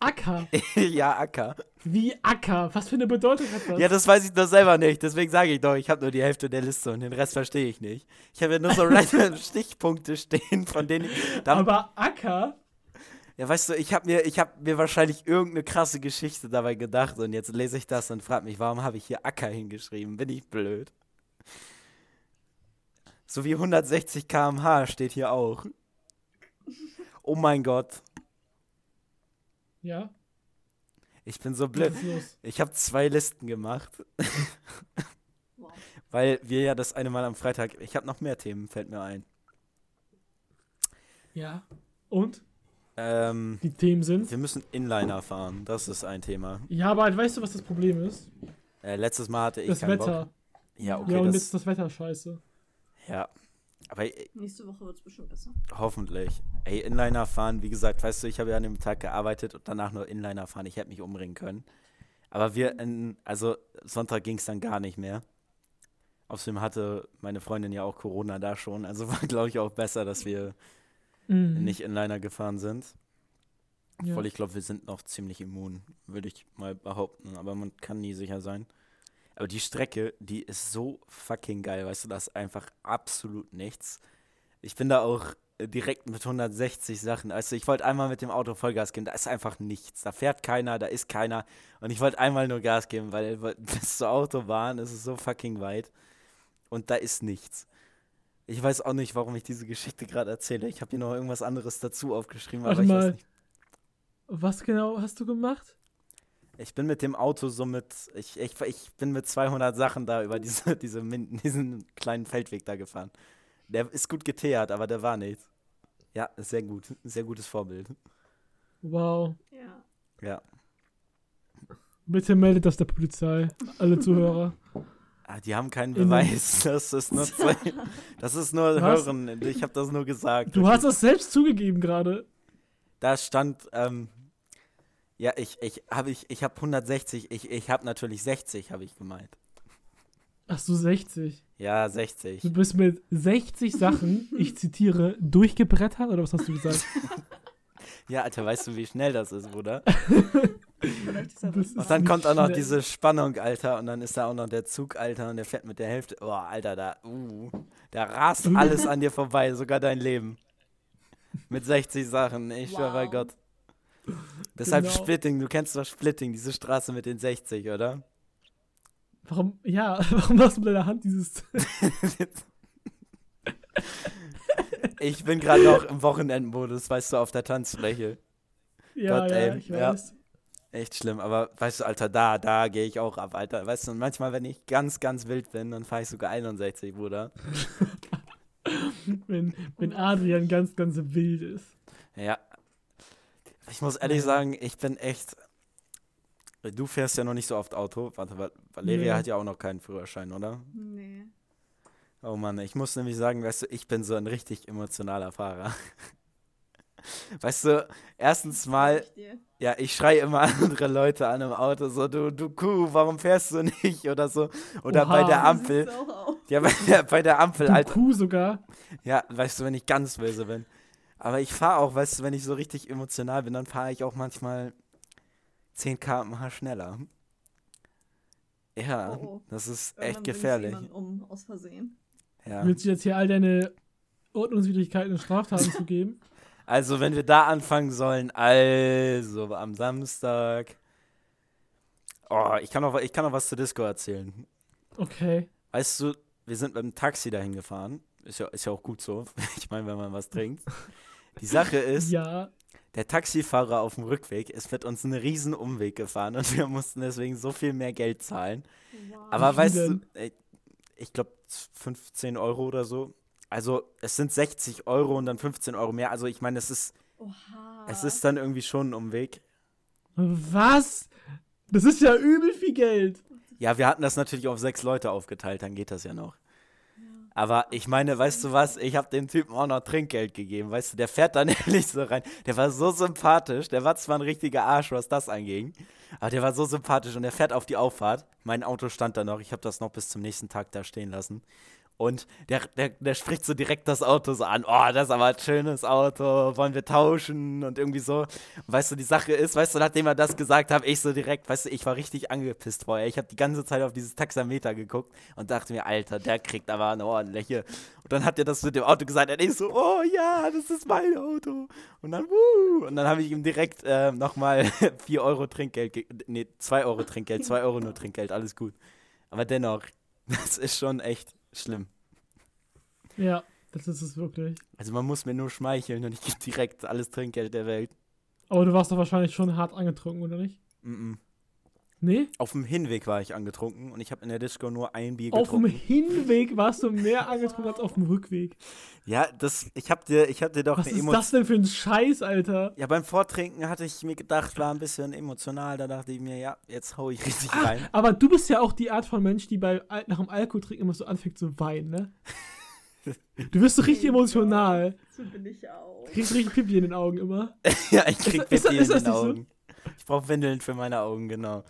Acker. ja, Acker. Wie Acker? Was für eine Bedeutung hat das? Ja, das weiß ich doch selber nicht. Deswegen sage ich doch, ich habe nur die Hälfte der Liste und den Rest verstehe ich nicht. Ich habe ja nur so Stichpunkte stehen, von denen ich. Aber Acker? ja, weißt du, ich habe mir, ich hab mir wahrscheinlich irgendeine krasse Geschichte dabei gedacht und jetzt lese ich das und frage mich, warum habe ich hier Acker hingeschrieben? Bin ich blöd? So wie 160 km/h steht hier auch. Oh mein Gott, Ja? Ich bin so blöd. Ich habe zwei Listen gemacht, Wow. weil wir ja das eine Mal am Freitag. Ich habe noch mehr Themen, fällt mir ein. Ja. Und? Ähm, Die Themen sind? wir müssen Inliner fahren, das ist ein Thema. Ja, aber weißt du, was das Problem ist? Äh, letztes Mal hatte ich Das keinen Wetter. Bock. Ja, okay, ja, und das, jetzt das Wetter scheiße. ja. Aber äh, Nächste Woche wird es bestimmt besser. hoffentlich. Ey, Inliner fahren, wie gesagt, weißt du, ich habe ja an dem Tag gearbeitet und danach nur Inliner fahren. Ich hätte mich umbringen können. Aber wir, in, also Sonntag ging es dann gar nicht mehr. Außerdem hatte meine Freundin ja auch Corona da schon. Also war, glaube ich, auch besser, dass wir Mhm. nicht Inliner gefahren sind. Ja. Obwohl ich glaube, wir sind noch ziemlich immun, würde ich mal behaupten. Aber man kann nie sicher sein. Aber die Strecke, die ist so fucking geil, weißt du, das ist einfach absolut nichts. Ich bin da auch direkt mit 160 Sachen. Also ich wollte einmal mit dem Auto Vollgas geben, da ist einfach nichts. Da fährt keiner, da ist keiner. Und ich wollte einmal nur Gas geben, weil bis zur Autobahn ist es so fucking weit. Und da ist nichts. Ich weiß auch nicht, warum ich diese Geschichte gerade erzähle. Ich habe hier noch irgendwas anderes dazu aufgeschrieben, aber Warte ich weiß mal. nicht. Was genau hast du gemacht? Ich bin mit dem Auto so mit, ich, ich, ich bin mit 200 Sachen da über diese, diese, diesen kleinen Feldweg da gefahren. Der ist gut geteert, aber der war nicht. Ja, ist sehr gut. Sehr gutes Vorbild. Wow. Ja. Ja. Bitte meldet das der Polizei. Alle Zuhörer. Ah, die haben keinen In- Beweis. Das ist nur, zwei, das ist nur Was? Hören. Ich habe das nur gesagt. Du hast das selbst zugegeben gerade. Da stand, ähm, ja, ich, ich habe ich, ich hab 160, ich, ich habe natürlich 60, habe ich gemeint. Ach so, 60. Ja, 60. Du bist mit 60 Sachen, ich zitiere, durchgebrettert, oder was hast du gesagt? Ja, Alter, weißt du, wie schnell das ist, Bruder? Vielleicht ist er Das ist Und dann kommt auch noch schnell. diese Spannung, Alter, und dann ist da auch noch der Zug, Alter, und der fährt mit der Hälfte. Oh, Alter, da, uh, da rast alles an dir vorbei, sogar dein Leben. Mit 60 Sachen, ich schwör bei Wow. Gott. Deshalb Genau. Splitting, du kennst doch Splitting, diese Straße mit den 60, oder? Warum, ja, warum hast du mit deiner Hand dieses. ich bin gerade noch im Wochenendmodus, weißt du, auf der Tanzfläche. ja, Gott, ja, ey, ich ja. weiß. Echt schlimm, aber weißt du, Alter, da, da gehe ich auch ab, Alter. Weißt du, und manchmal, wenn ich ganz, ganz wild bin, dann fahre ich sogar 61, Bruder. Wenn, wenn Adrian ganz, ganz wild ist. Ja. Ich muss ehrlich sagen, ich bin echt. Du fährst ja noch nicht so oft Auto. Warte, Val- Valeria Nee. hat ja auch noch keinen Führerschein, oder? Nee. Oh Mann, ich muss nämlich sagen, weißt du, ich bin so ein richtig emotionaler Fahrer. Weißt du, erstens mal, ja, ich schreie immer andere Leute an im Auto, so, du, du Kuh, warum fährst du nicht? Oder so. Oder bei Oha. der Du Ampel. Ja, bei der, bei der Ampel, Du Alter. Kuh sogar. Ja, weißt du, wenn ich ganz böse bin. Aber ich fahre auch, weißt du, wenn ich so richtig emotional bin, dann fahre ich auch manchmal 10 km/h schneller. Ja, Oh, oh. das ist Irgendwann echt gefährlich. um aus Versehen. Ja. Willst du jetzt hier all deine Ordnungswidrigkeiten und Straftaten zugeben? Also, wenn wir da anfangen sollen, also am Samstag. Oh, ich kann noch, ich kann noch was zur Disco erzählen. Okay. Weißt du, wir sind mit dem Taxi dahin gefahren. Ist ja, ist ja auch gut so. Ich meine, wenn man was trinkt. Die Sache ist, Ja. Der Taxifahrer auf dem Rückweg ist mit uns einen riesen Umweg gefahren und wir mussten deswegen so viel mehr Geld zahlen. Wow. Aber weißt du, ich glaube 15 Euro oder so. Also es sind 60 Euro und dann 15 Euro mehr. Also ich meine, es ist, Oha. es ist dann irgendwie schon ein Umweg. Was? Das ist ja übel viel Geld. Ja, wir hatten das natürlich auf sechs Leute aufgeteilt, dann geht das ja noch. Aber ich meine, weißt du was, ich habe dem Typen auch noch Trinkgeld gegeben, weißt du, der fährt dann ehrlich so rein. Der war so sympathisch, der war zwar ein richtiger Arsch, was das anging, aber der war so sympathisch und der fährt auf die Auffahrt. Mein Auto stand da noch, ich habe das noch bis zum nächsten Tag da stehen lassen. Und der, der, der spricht so direkt das Auto so an. Oh, das ist aber ein schönes Auto. Wollen wir tauschen? Und irgendwie so. Weißt du, die Sache ist, weißt du, nachdem er das gesagt hat, ich so direkt, weißt du, ich war richtig angepisst vorher. Ich habe die ganze Zeit auf dieses Taxameter geguckt und dachte mir, Alter, der kriegt aber eine ordentliche. Und dann hat er das mit dem Auto gesagt. Und ich so, oh ja, das ist mein Auto. Und dann, wuh. Und dann habe ich ihm direkt äh, nochmal 4 Euro Trinkgeld, ge- nee, 2 Euro Trinkgeld, 2 Euro nur Trinkgeld, alles gut. Aber dennoch, das ist schon echt schlimm. Ja, das ist es wirklich. Also man muss mir nur schmeicheln und ich gebe direkt alles Trinkgeld der Welt. Aber du warst doch wahrscheinlich schon hart angetrunken, oder nicht? Mm -mm. Nee? Auf dem Hinweg war ich angetrunken und ich habe in der Disco nur ein Bier Auf dem getrunken. Hinweg warst du mehr angetrunken als auf dem Rückweg. Ja, das, ich habe dir, ich hab dir doch Was eine ist Emotion. das denn für ein Scheiß, Alter? Ja, beim Vortrinken hatte ich mir gedacht, war ein bisschen emotional. Da dachte ich mir, ja, jetzt hau ich richtig Ach, rein. aber du bist ja auch die Art von Mensch, die bei nach dem Alkohol trinken immer so anfängt zu weinen, ne? Du wirst so richtig emotional. So bin ich auch. Du kriegst richtig Pipi in den Augen immer. ja, ich krieg Pipi ist in das den nicht so? Ich brauche Windeln für meine Augen, genau.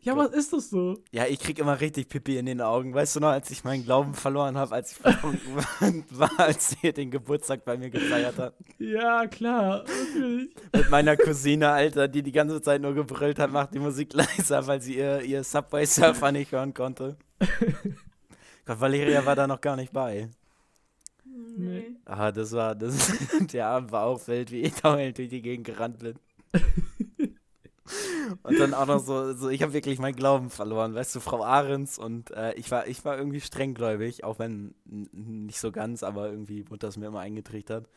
Ja, was ist das so? Ja, ich krieg immer richtig Pipi in den Augen. Weißt du noch, als ich meinen Glauben verloren habe, als ich war, als sie den Geburtstag bei mir gefeiert hat? Ja, klar, natürlich. Mit meiner Cousine, Alter, die die ganze Zeit nur gebrüllt hat, macht die Musik leiser, weil sie ihr, ihr Subway Surfer nicht hören konnte. Gott, Valeria war da noch gar nicht bei. Nee. Ah, das war, das, der Abend war auch wild, wie ich dauernd durch die Gegend gerannt bin. Und dann auch noch so, so ich habe wirklich meinen Glauben verloren, weißt du, Frau Ahrens und äh, ich war, ich war irgendwie strenggläubig, auch wenn nicht so ganz, aber irgendwie wurde das mir immer eingetrichtert.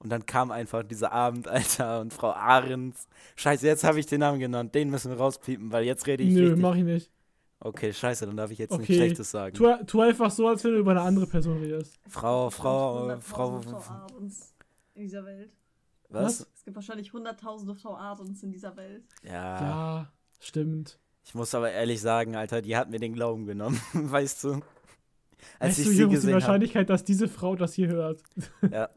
Und dann kam einfach dieser Abend, Alter, und Frau Ahrens. Scheiße, jetzt habe ich den Namen genannt, den müssen wir rauspiepen, weil jetzt rede ich Nö, richtig. mach ich nicht. Okay, scheiße, dann darf ich jetzt nichts Okay, Schlechtes sagen. Tu, tu einfach so, als wenn du über eine andere Person redest. Frau, Frau, 100.000 Frau, Frau Ahrens in dieser Welt. Was? Es gibt wahrscheinlich hunderttausende Frau Ahrens in dieser Welt. Ja, Ja, stimmt. ich muss aber ehrlich sagen, Alter, die hat mir den Glauben genommen, weißt du? Als weißt ich du, wie sie die gesehen habe, Wahrscheinlichkeit, dass diese Frau das hier hört? ja,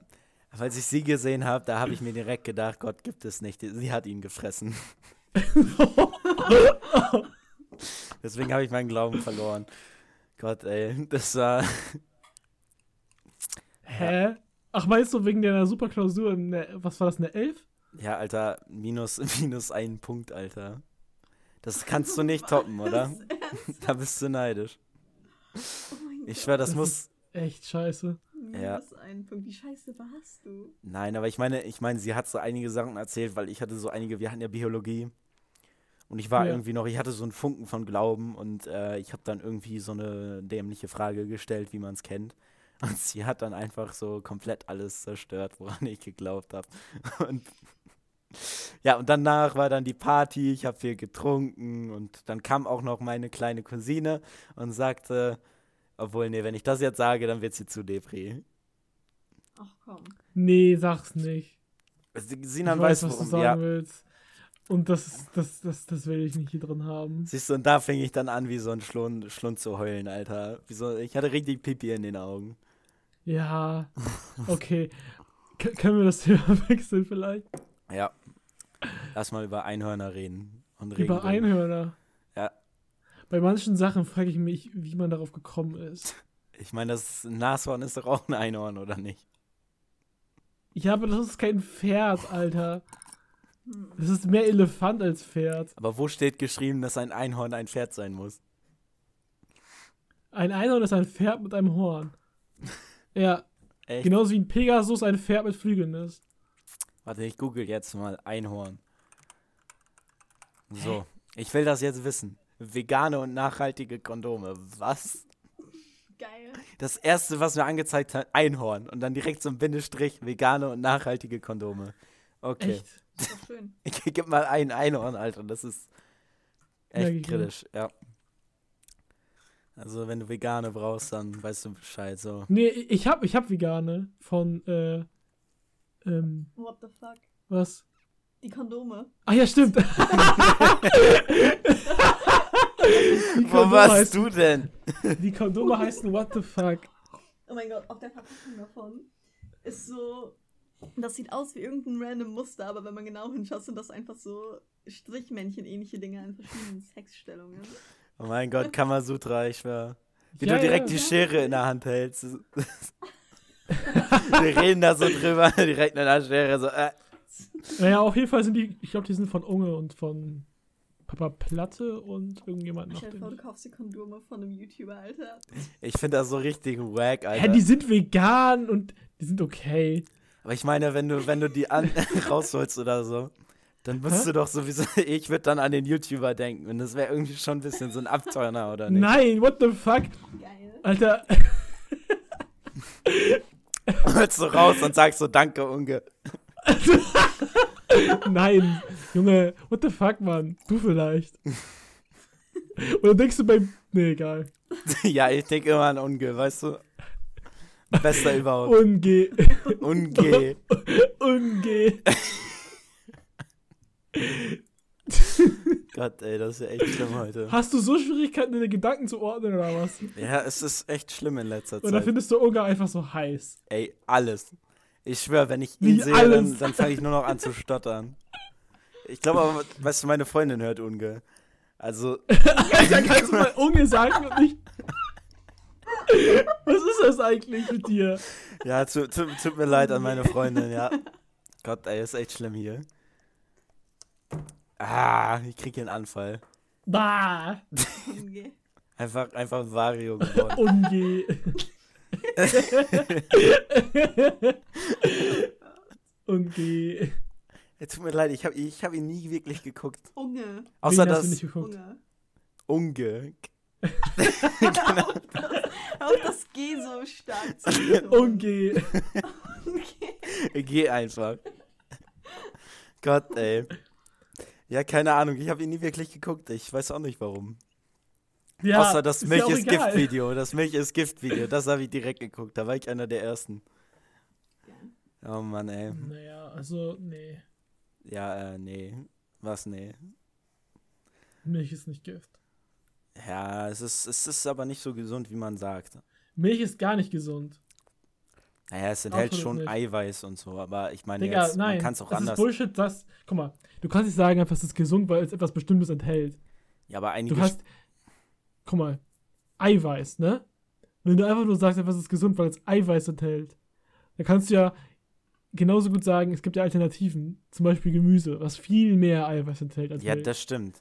als ich sie gesehen habe, da habe ich mir direkt gedacht, Gott gibt es nicht, sie hat ihn gefressen. Deswegen habe ich meinen Glauben verloren. Gott, ey, das war, Hä? Ach, meinst du wegen der Superklausur, ne, was war das, eine 11? ja, Alter, minus, minus einen Punkt, Alter. Das kannst du nicht toppen, oder? Da bist du neidisch. Oh mein Ich Gott. schwör, das, Das muss. Echt scheiße. Ja. Minus einen Punkt. Wie scheiße warst du? Nein, aber ich meine, ich meine, sie hat so einige Sachen erzählt, weil ich hatte so einige, wir hatten ja Biologie. Und ich war Ja. irgendwie noch, ich hatte so einen Funken von Glauben und äh, ich habe dann irgendwie so eine dämliche Frage gestellt, wie man es kennt. Und sie hat dann einfach so komplett alles zerstört, woran ich geglaubt habe. Und ja, und danach war dann die Party, ich habe viel getrunken und dann kam auch noch meine kleine Cousine und sagte, obwohl, nee, wenn ich das jetzt sage, dann wird sie zu Depri. Ach komm. Nee, sag's nicht. Sinan ich weiß, weiß, was du worum, sagen ja. willst. Und das, das, das, das will ich nicht hier drin haben. Siehst du, und da fing ich dann an, wie so ein Schlund, Schlund zu heulen, Alter. Wie so, ich hatte richtig Pipi in den Augen. Ja, okay. K können wir das Thema wechseln vielleicht? Ja. Lass mal über Einhörner reden. Und Über Regenwürmer. Einhörner. Ja. Bei manchen Sachen frage ich mich, wie man darauf gekommen ist. Ich meine, das Nashorn ist doch auch ein Einhorn, oder nicht? Ja, aber das ist kein Pferd, Alter. Das ist mehr Elefant als Pferd. Aber wo steht geschrieben, dass ein Einhorn ein Pferd sein muss? Ein Einhorn ist ein Pferd mit einem Horn. Ja, Echt? genauso wie ein Pegasus ein Pferd mit Flügeln ist. Warte, ich google jetzt mal Einhorn. So, ich will das jetzt wissen. Vegane und nachhaltige Kondome. Was? Geil. Das erste, was mir angezeigt hat, Einhorn. Und dann direkt so ein Bindestrich, vegane und nachhaltige Kondome. Okay. Echt? Ist doch schön. Ich gib mal ein Einhorn, Alter. Das ist Ja, echt mal. kritisch, ja. Also, wenn du vegane brauchst, dann weißt du Bescheid. So. Nee, ich hab, ich hab Vegane von, äh, ähm, What the fuck? was? Die Kondome. Ach ja, stimmt. Wo warst heißen- du denn? Die Kondome heißen What the fuck. Oh mein Gott, auf der Verpackung davon ist so. Das sieht aus wie irgendein random Muster, aber wenn man genau hinschaut, sind das einfach so Strichmännchen-ähnliche Dinge in verschiedenen Sexstellungen. Oh mein Gott, Kamasutra, ich schwör. Wie Ja, du direkt ja. die Schere in der Hand hältst. Wir reden da so drüber, direkt mit der Schere, so, äh. Naja, auf jeden Fall sind die, ich glaube, die sind von Unge und von Papa Platte und irgendjemand noch. Vor, du kaufst dir Kondome von einem YouTuber, Alter. Ich finde das so richtig wack, Alter. Hä, die sind vegan und die sind okay. Aber ich meine, wenn du, wenn du die an rausholst oder so, dann Hä? du doch sowieso, ich würde dann an den YouTuber denken. Und das wäre irgendwie schon ein bisschen so ein Abturner, oder nicht? Nein, what the fuck? Geil. Alter, Holst du raus und sagst so, danke, Unge. nein. Junge, what the fuck, Mann? Du vielleicht. Oder denkst du beim. Nee, egal. ja, ich denke immer an Unge, weißt du? Bester überhaupt. Unge. Unge. Unge. Gott, ey, das ist ja echt schlimm heute. Hast du so Schwierigkeiten, deine Gedanken zu ordnen oder was? Ja, es ist echt schlimm in letzter Oder Zeit. findest du Unge einfach so heiß? Ey, alles. Ich schwöre, wenn ich ihn Wie sehe, alles? dann, dann fange ich nur noch an zu stottern. Ich glaube aber, weißt du, meine Freundin hört Unge. Also, Alter, kannst du mal Unge sagen und nicht. Was ist das eigentlich mit dir? ja, tu, tu, tut mir leid an meine Freundin, ja. Gott, ey, ist echt schlimm hier. Ah, ich krieg hier einen Anfall. Bah! Einfach, einfach ein Vario geworden. Unge. Unge. Ja, tut mir leid, ich habe ich hab ihn nie wirklich geguckt. Unge. Außer das? Unge. Unge. Auf das G so stark. Unge. Okay. Geh einfach. Gott, ey. Ja, keine Ahnung, ich habe ihn nie wirklich geguckt. Ich weiß auch nicht warum. Ja, Außer das ist Milch ist egal. Gift-Video. Das Milch ist Gift-Video. Das habe ich direkt geguckt. Da war ich einer der ersten. Oh Mann, ey. Naja, also, nee. Ja, äh, nee. Was, nee. Milch ist nicht Gift. Ja, es ist, es ist aber nicht so gesund, wie man sagt. Milch ist gar nicht gesund. Naja, es enthält schon nicht. Eiweiß und so, aber ich meine, Digga, jetzt, man nein. kann es auch das anders. ist Bullshit, das. Guck mal, du kannst nicht sagen, einfach, es ist gesund, weil es etwas Bestimmtes enthält. Ja, aber einige. Du hast. Guck mal, Eiweiß, ne? Wenn du einfach nur sagst, etwas ist gesund, weil es Eiweiß enthält, dann kannst du ja genauso gut sagen, es gibt ja Alternativen. Zum Beispiel Gemüse, was viel mehr Eiweiß enthält als ja, Milch. das stimmt.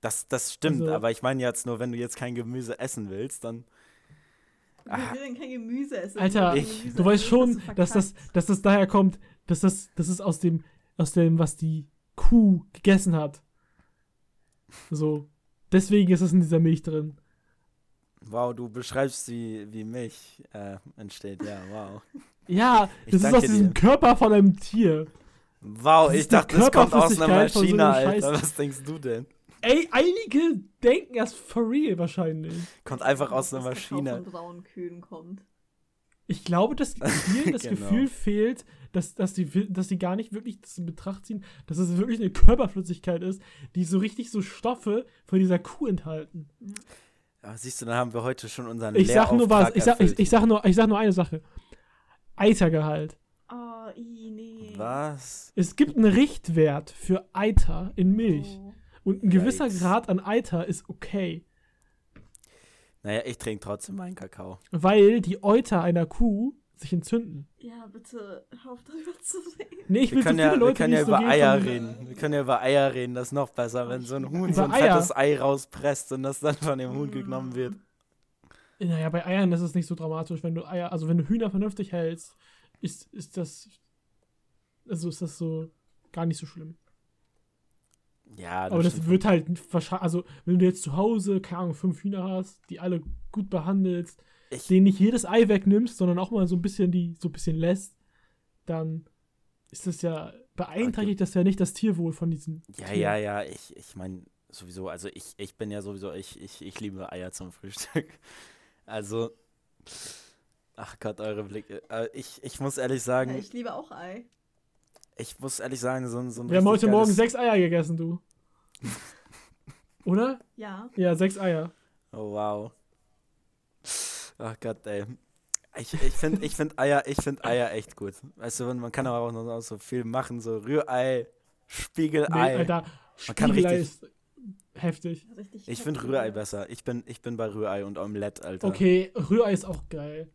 Das, das stimmt, Also- aber ich meine jetzt nur, wenn du jetzt kein Gemüse essen willst, dann. Wer will denn kein Gemüse essen? Alter, Ich- Gemüse Du weißt schon, dass das, dass das daher kommt, dass das, das ist aus dem, aus dem, was die Kuh gegessen hat. So. Deswegen ist es in dieser Milch drin. Wow, du beschreibst, wie, wie Milch äh, entsteht. Ja, wow. Ja, das ist aus diesem dir. Körper von einem Tier. Wow, Das ich dachte, das kommt aus einer so Maschine, einem Alter. Was denkst du denn? Ey, einige denken das for real wahrscheinlich. Kommt einfach aus einer Maschine. Von braunen Kühen kommt. Ich glaube, dass vielen das Genau. Gefühl fehlt, dass, dass, die, dass die gar nicht wirklich das in Betracht ziehen, dass es wirklich eine Körperflüssigkeit ist, die so richtig so Stoffe von dieser Kuh enthalten. Aber siehst du, dann haben wir heute schon unseren Ich sag nur was, ich sag, ich, ich, sag nur, ich sag nur eine Sache. Eitergehalt. Oh, nee. Was? Es gibt einen Richtwert für Eiter in Milch. Oh. Und ein gewisser Yikes. Grad an Eiter ist okay. Naja, ich trinke trotzdem meinen Kakao. Weil die Euter einer Kuh sich entzünden. Ja, bitte, hör auf darüber zu reden. Nee, ich Wir will so können, viele ja, wir Leute, können die ja so über gehen Eier reden. Wir können ja über Eier reden, das ist noch besser, wenn so ein Huhn so ein Über Eier? fettes Ei rauspresst und das dann von dem Huhn genommen wird. Naja, bei Eiern ist es nicht so dramatisch. Wenn du Eier, also wenn du Hühner vernünftig hältst, ist, ist das. Also ist das so gar nicht so schlimm. Ja, Aber das wird halt wahrscheinlich, also wenn du jetzt zu Hause, keine Ahnung, fünf Hühner hast, die alle gut behandelst, Ich- denen nicht jedes Ei wegnimmst, sondern auch mal so ein bisschen die, so ein bisschen lässt, dann ist das ja, beeinträchtigt das ja nicht das Tierwohl von diesen Ja, Tieren. ja, ja, ich, ich meine sowieso, also ich, ich bin ja sowieso, ich, ich, ich liebe Eier zum Frühstück. Also, ach Gott, eure Blicke. Äh, ich, ich muss ehrlich Ja, sagen, ich liebe auch Ei. ich muss ehrlich sagen, so, ein- so ein Wir haben heute Morgen sechs Eier gegessen, du. Oder? Ja. Ja, sechs Eier. Oh, wow. Ach Gott, ey. Ich, ich finde ich find Eier, ich find Eier echt gut. Weißt du, man kann aber auch noch so viel machen, so Rührei, Nee, Spiegelei. Alter, Man kann Spiegelei richtig- ist heftig. Richtig ich finde. Rührei besser. Ich bin, ich bin bei Rührei und Omelette, Alter. Okay, Rührei ist auch geil.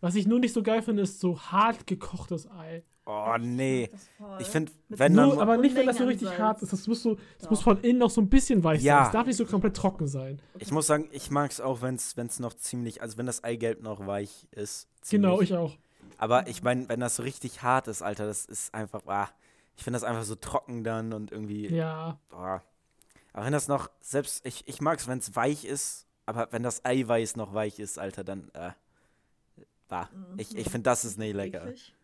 Was ich nur nicht so geil finde, ist so hart gekochtes Ei. Oh, nee. Ich finde, wenn dann. Nur, aber nicht, wenn das so richtig hart ist. Das muss, so, das Doch. muss von innen noch so ein bisschen weich Ja. sein. Es darf nicht so komplett trocken sein. Ich muss sagen, ich mag es auch, wenn es noch ziemlich, also wenn das Eigelb noch weich ist. Ziemlich. Genau, ich auch. Aber ich meine, wenn das so richtig hart ist, Alter, das ist einfach, ah, ich finde das einfach so trocken dann und irgendwie, Ja. boah. Aber wenn das noch, selbst, ich, ich mag es, wenn es weich ist, aber wenn das Eiweiß noch weich ist, Alter, dann, äh, bah. Ich, ich finde, das ist nicht lecker. Eklig.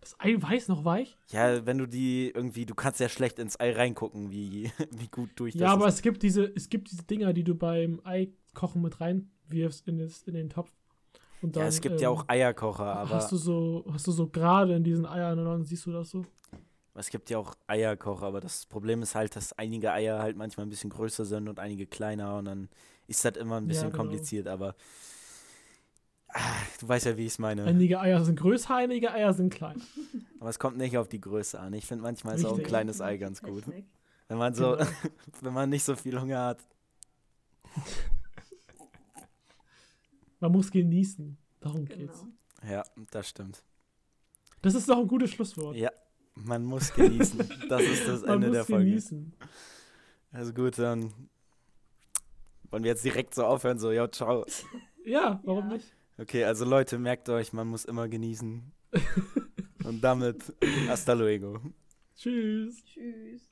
Das Ei weiß noch weich? Ja, wenn du die irgendwie, du kannst ja schlecht ins Ei reingucken, wie, wie gut durch das Ja, aber ist. es gibt diese, es gibt diese Dinger, die du beim Eikochen mit reinwirfst in, das, in den Topf. Und dann, Ja, es gibt ja ähm, auch Eierkocher, aber Hast du so, hast du so gerade in diesen Eiern und dann siehst du das so? es gibt ja auch Eierkocher, aber das Problem ist halt, dass einige Eier halt manchmal ein bisschen größer sind und einige kleiner und dann ist das immer ein Ja, bisschen genau. kompliziert, aber ah, du weißt ja, wie ich es meine. Einige Eier sind größer, einige Eier sind klein. Aber es kommt nicht auf die Größe an. Ich finde manchmal ist auch ein kleines Ei ganz gut. Technik. Wenn man so, Genau. wenn man nicht so viel Hunger hat. Man muss genießen. Darum Genau. geht's. Ja, das stimmt. Das ist doch ein gutes Schlusswort. Ja, man muss genießen. Das ist das Man Ende muss der Folge. genießen. Also gut, dann wollen wir jetzt direkt so aufhören, so, ja, ciao. Ja, warum Ja. nicht? Okay, also Leute, merkt euch, man muss immer genießen. Und damit, hasta luego. Tschüss. Tschüss.